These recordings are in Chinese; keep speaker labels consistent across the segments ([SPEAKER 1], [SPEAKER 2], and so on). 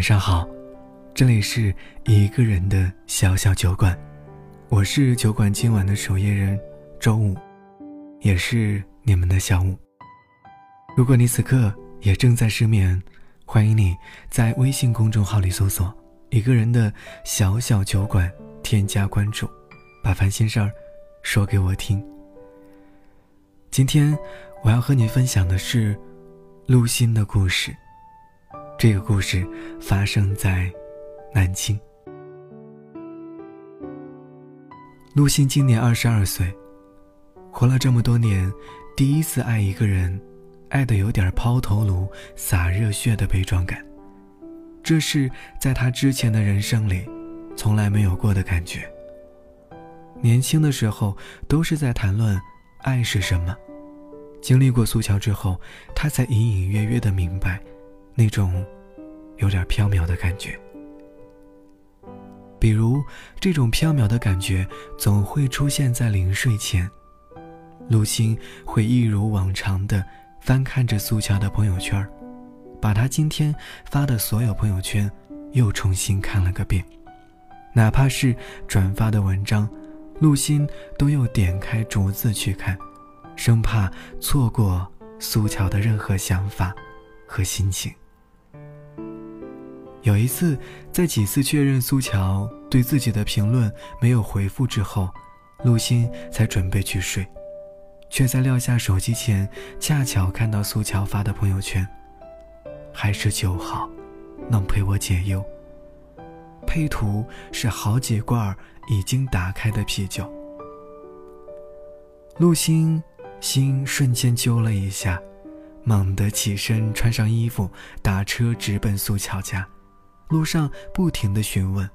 [SPEAKER 1] 晚上好，这里是一个人的小小酒馆，我是酒馆今晚的守夜人周五，也是你们的小五。如果你此刻也正在失眠，欢迎你在微信公众号里搜索“一个人的小小酒馆”，添加关注，把烦心事儿说给我听。今天我要和你分享的是陆心的故事。这个故事发生在南京。陆心今年二十二岁，活了这么多年，第一次爱一个人，爱的有点抛头颅、洒热血的悲壮感，这是在他之前的人生里从来没有过的感觉。年轻的时候都是在谈论爱是什么，经历过苏桥之后，他才隐隐约约的明白。那种有点飘渺的感觉，比如这种飘渺的感觉总会出现在临睡前，陆心会一如往常的翻看着苏乔的朋友圈，把他今天发的所有朋友圈又重新看了个遍，哪怕是转发的文章，陆心都又点开逐字去看，生怕错过苏乔的任何想法和心情。有一次，在几次确认苏乔对自己的评论没有回复之后，陆心才准备去睡，却在撂下手机前，恰巧看到苏乔发的朋友圈，还是酒好，能陪我解忧。配图是好几罐已经打开的啤酒。陆心心瞬间揪了一下，猛地起身，穿上衣服，打车直奔苏乔家。路上不停的询问：“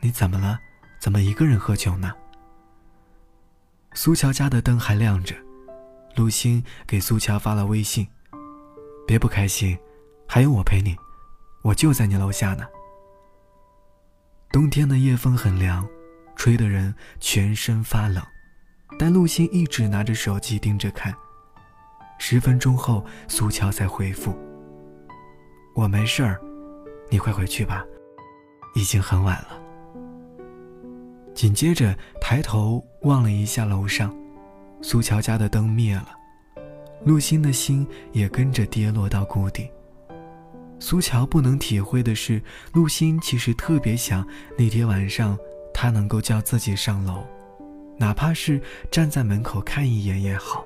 [SPEAKER 1] 你怎么了？怎么一个人喝酒呢？”苏乔家的灯还亮着，陆星给苏乔发了微信：“别不开心，还有我陪你，我就在你楼下呢。”冬天的夜风很凉，吹的人全身发冷，但陆星一直拿着手机盯着看。十分钟后，苏乔才回复：“我没事儿。”你快回去吧，已经很晚了。紧接着抬头望了一下楼上，苏乔家的灯灭了，陆心的心也跟着跌落到谷底。苏乔不能体会的是，陆心其实特别想那天晚上他能够叫自己上楼，哪怕是站在门口看一眼也好。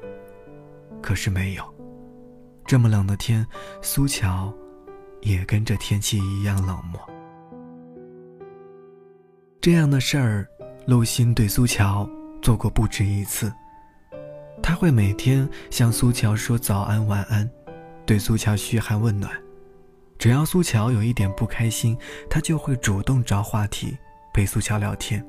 [SPEAKER 1] 可是没有，这么冷的天，苏乔。也跟着天气一样冷漠。这样的事儿，陆心对苏乔做过不止一次。他会每天向苏乔说早安晚安，对苏乔嘘寒问暖。只要苏乔有一点不开心，他就会主动找话题陪苏乔聊天，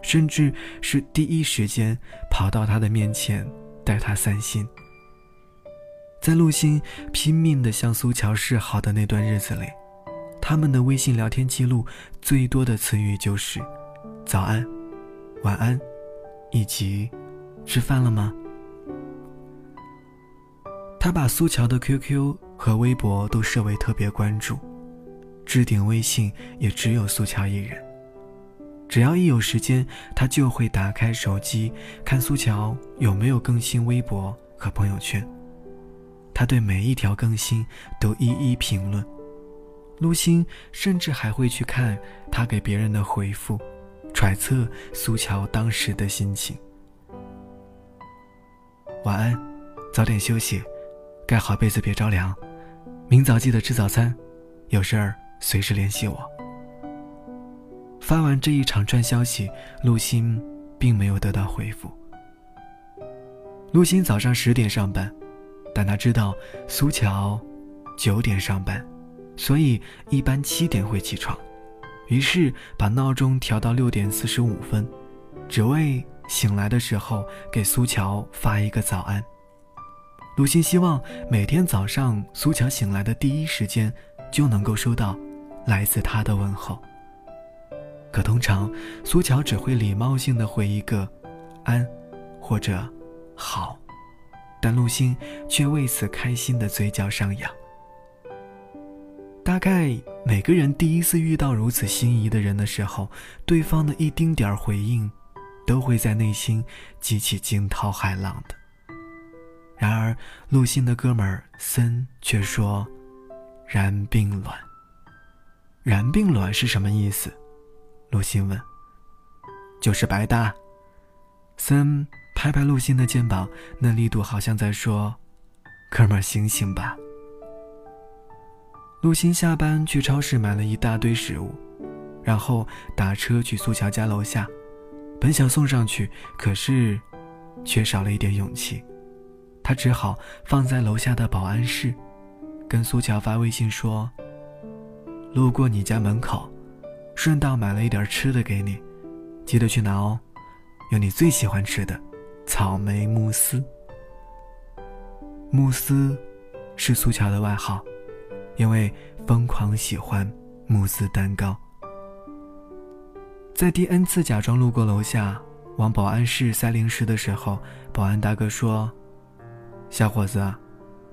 [SPEAKER 1] 甚至是第一时间跑到他的面前带他散心。在陆星拼命地向苏乔示好的那段日子里，他们的微信聊天记录最多的词语就是“早安”“晚安”以及“吃饭了吗”。他把苏乔的 QQ 和微博都设为特别关注，置顶微信也只有苏乔一人。只要一有时间，他就会打开手机看苏乔有没有更新微博和朋友圈。他对每一条更新都一一评论，陆星甚至还会去看他给别人的回复，揣测苏乔当时的心情。晚安，早点休息，盖好被子别着凉，明早记得吃早餐，有事儿随时联系我。发完这一长串消息，陆星并没有得到回复。陆星早上十点上班。但他知道苏乔九点上班，所以一般七点会起床，于是把闹钟调到六点四十五分，只为醒来的时候给苏乔发一个早安。鲁欣希望每天早上苏乔醒来的第一时间就能够收到来自他的问候，可通常苏乔只会礼貌性的回一个“安”或者“好”。但陆星却为此开心的嘴角上扬。大概每个人第一次遇到如此心仪的人的时候，对方的一丁点儿回应，都会在内心激起惊涛骇浪的。然而，陆心的哥们儿森却说：“然并卵。”然并卵是什么意思？陆心问。就是白搭。森拍拍陆心的肩膀，那力度好像在说：“哥们儿，醒醒吧。”陆心下班去超市买了一大堆食物，然后打车去苏乔家楼下，本想送上去，可是，缺少了一点勇气。他只好放在楼下的保安室，跟苏乔发微信说：“路过你家门口，顺道买了一点吃的给你，记得去拿哦，有你最喜欢吃的草莓慕斯。慕斯是苏乔的外号，因为疯狂喜欢慕斯蛋糕。在第 N 次假装路过楼下往保安室塞零食的时候，保安大哥说。”小伙子，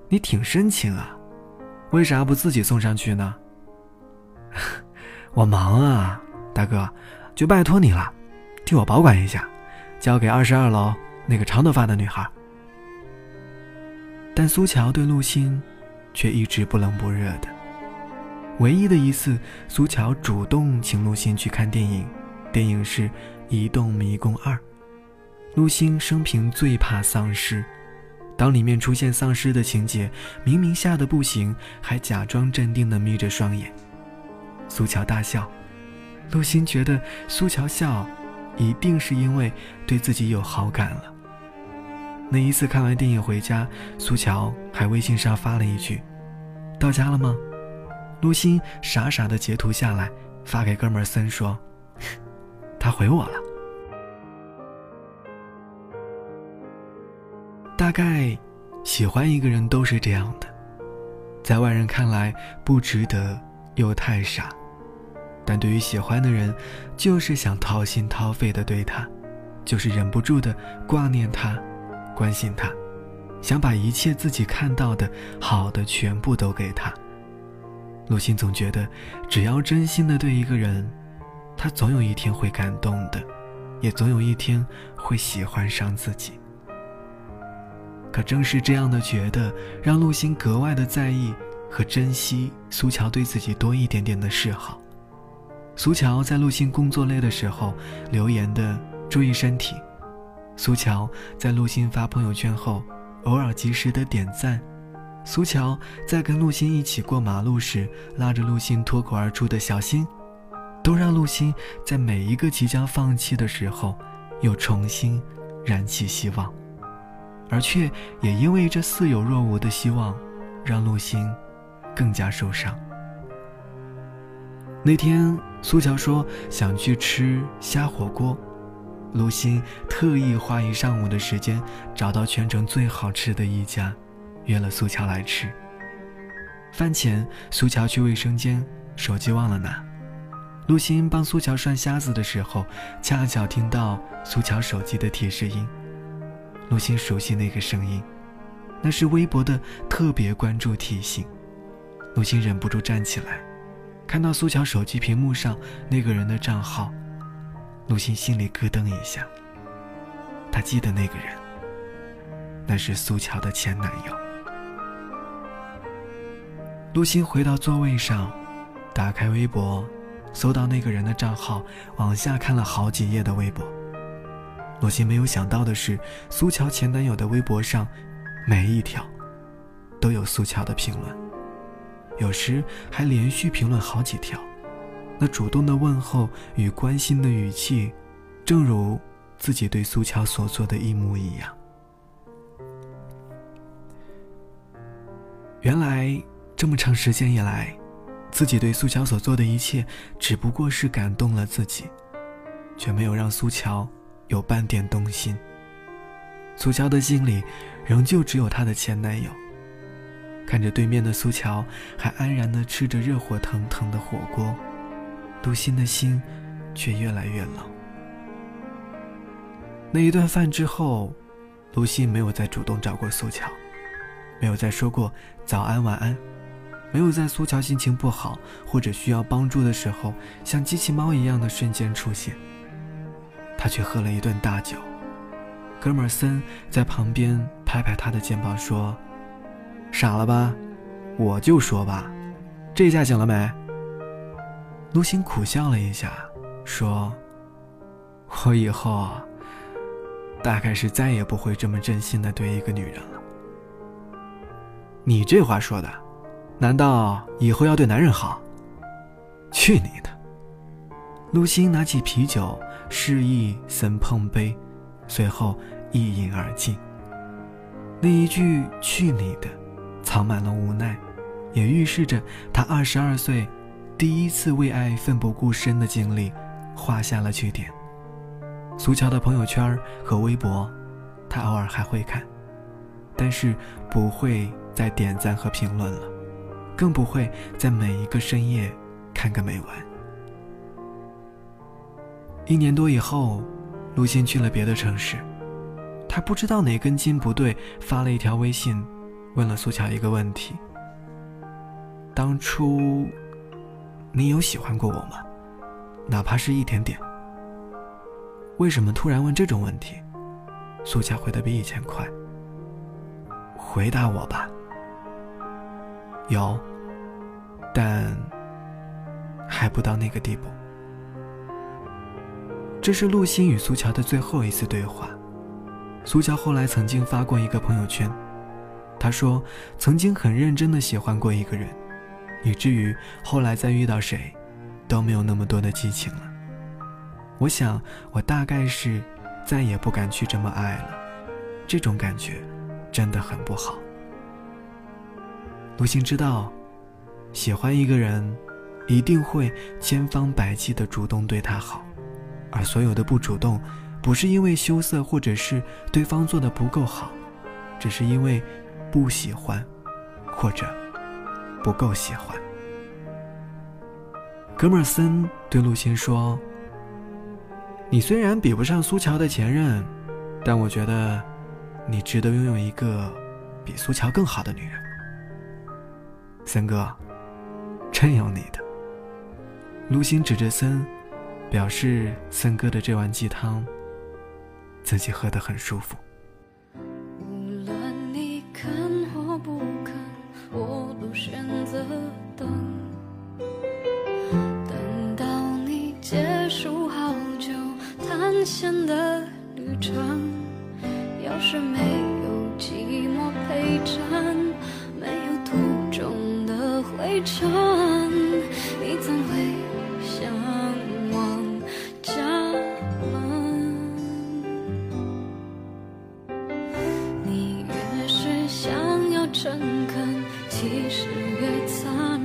[SPEAKER 1] 你挺深情啊，为啥不自己送上去呢？我忙啊，大哥，就拜托你了，替我保管一下，交给二十二楼那个长头发的女孩。但苏乔对陆心，却一直不冷不热的。唯一的一次，苏乔主动请陆心去看电影，电影是《移动迷宫二》。陆心生平最怕丧尸。当里面出现丧尸的情节，明明吓得不行，还假装镇定地眯着双眼。苏乔大笑，陆心觉得苏乔笑，一定是因为对自己有好感了。那一次看完电影回家，苏乔还微信上发了一句：“到家了吗？”陆心傻傻的截图下来，发给哥们森说：“他回我了。”大概，喜欢一个人都是这样的，在外人看来不值得又太傻，但对于喜欢的人，就是想掏心掏肺的对他，就是忍不住的挂念他，关心他，想把一切自己看到的好的全部都给他。陆心总觉得，只要真心的对一个人，他总有一天会感动的，也总有一天会喜欢上自己。可正是这样的觉得，让陆心格外的在意和珍惜苏乔对自己多一点点的示好。苏乔在陆心工作累的时候留言的“注意身体”，苏乔在陆心发朋友圈后偶尔及时的点赞，苏乔在跟陆心一起过马路时拉着陆心脱口而出的小心，都让陆心在每一个即将放弃的时候，又重新燃起希望。而却也因为这似有若无的希望，让陆心更加受伤。那天，苏乔说想去吃虾火锅，陆心特意花一上午的时间找到全城最好吃的一家，约了苏乔来吃。饭前，苏乔去卫生间，手机忘了拿。陆心帮苏乔涮虾子的时候，恰巧听到苏乔手机的提示音。陆心熟悉那个声音，那是微博的特别关注提醒。陆心忍不住站起来，看到苏乔手机屏幕上那个人的账号，陆欣心里咯噔一下。她记得那个人，那是苏乔的前男友。陆欣回到座位上，打开微博，搜到那个人的账号，往下看了好几页的微博。陆欣没有想到的是，苏乔前男友的微博上，每一条都有苏乔的评论，有时还连续评论好几条。那主动的问候与关心的语气，正如自己对苏乔所做的一模一样。原来这么长时间以来，自己对苏乔所做的一切，只不过是感动了自己，却没有让苏乔。有半点动心。苏乔的心里，仍旧只有她的前男友。看着对面的苏乔，还安然地吃着热火腾腾的火锅，陆心的心，却越来越冷。那一顿饭之后，陆心没有再主动找过苏乔，没有再说过早安晚安，没有在苏乔心情不好或者需要帮助的时候，像机器猫一样的瞬间出现。他却喝了一顿大酒。哥们森在旁边拍拍他的肩膀说：“傻了吧？我就说吧，这下醒了没？”陆星苦笑了一下，说：“我以后大概是再也不会这么真心的对一个女人了。”你这话说的，难道以后要对男人好？去你的！陆星拿起啤酒，示意森碰杯，随后一饮而尽。那一句“去你的”，藏满了无奈，也预示着他二十二岁第一次为爱奋不顾身的经历画下了句点。苏乔的朋友圈和微博，他偶尔还会看，但是不会。再点赞和评论了，更不会在每一个深夜看个没完。一年多以后，陆欣去了别的城市，他不知道哪根筋不对，发了一条微信，问了苏乔一个问题：“当初你有喜欢过我吗？哪怕是一点点？”为什么突然问这种问题？苏乔回的比以前快。回答我吧。有，但还不到那个地步。这是陆星与苏乔的最后一次对话。苏乔后来曾经发过一个朋友圈，他说曾经很认真的喜欢过一个人，以至于后来再遇到谁，都没有那么多的激情了。我想，我大概是再也不敢去这么爱了，这种感觉真的很不好。陆星知道，喜欢一个人，一定会千方百计的主动对他好，而所有的不主动，不是因为羞涩，或者是对方做的不够好，只是因为不喜欢，或者不够喜欢。哥们森对陆星说：“你虽然比不上苏乔的前任，但我觉得，你值得拥有一个比苏乔更好的女人。”森哥，真有你的。陆星指着森，表示森哥的这碗鸡汤，自己喝得很舒服。
[SPEAKER 2] 险的旅程，要是没有寂寞陪衬，没有途中的。灰尘，你怎会向往家门？你越是想要诚恳，其实越残。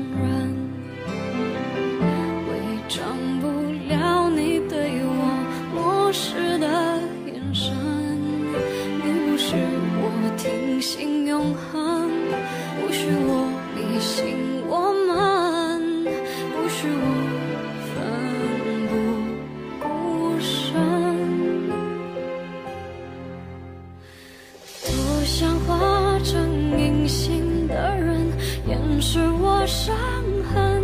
[SPEAKER 2] 是我伤痕。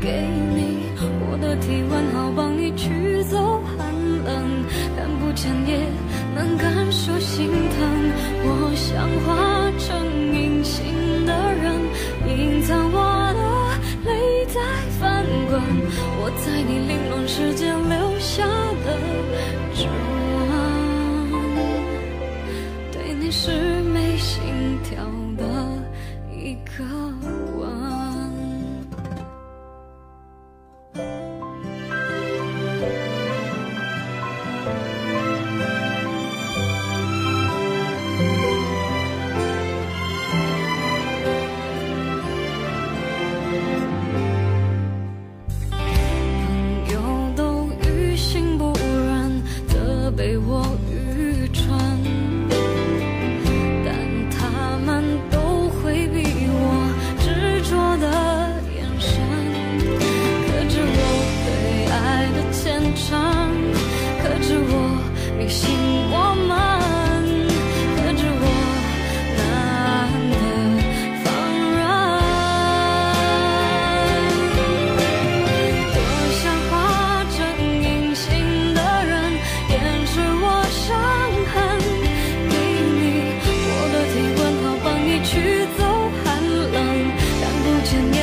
[SPEAKER 2] 给你我的体温，好帮你驱走寒冷，看不见也能感受心疼。我想化成隐形的人，隐藏我的泪在翻滚。我在你凌乱世界留下的指纹，对你是心，我们隔着我，难得放任。多想化成隐形的人，掩饰我伤痕。给你我的体温，好帮你驱走寒冷，看不见也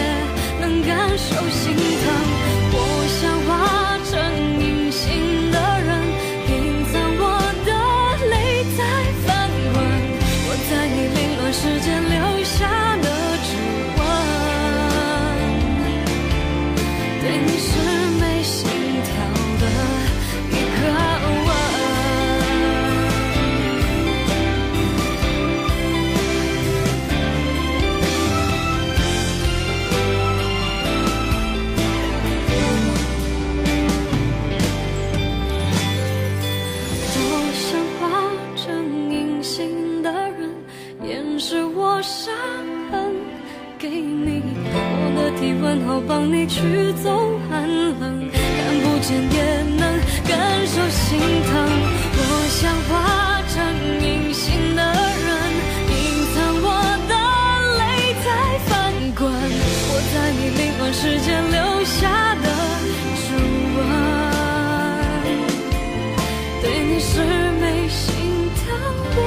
[SPEAKER 2] 能感受心疼。温，好帮你去走寒冷，看不见也能感受心疼。我想化成隐形的人，隐藏我的泪在翻滚，我在你灵魂世界留下的指纹。对你是没心跳的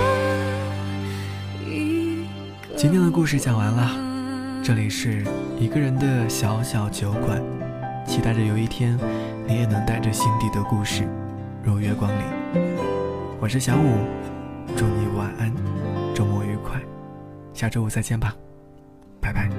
[SPEAKER 2] 一个
[SPEAKER 1] 今天的故事讲完了，这里是一个人的小小酒馆，期待着有一天，你也能带着心底的故事如月光临。我是小五，祝你晚安，周末愉快，下周五再见吧，拜拜。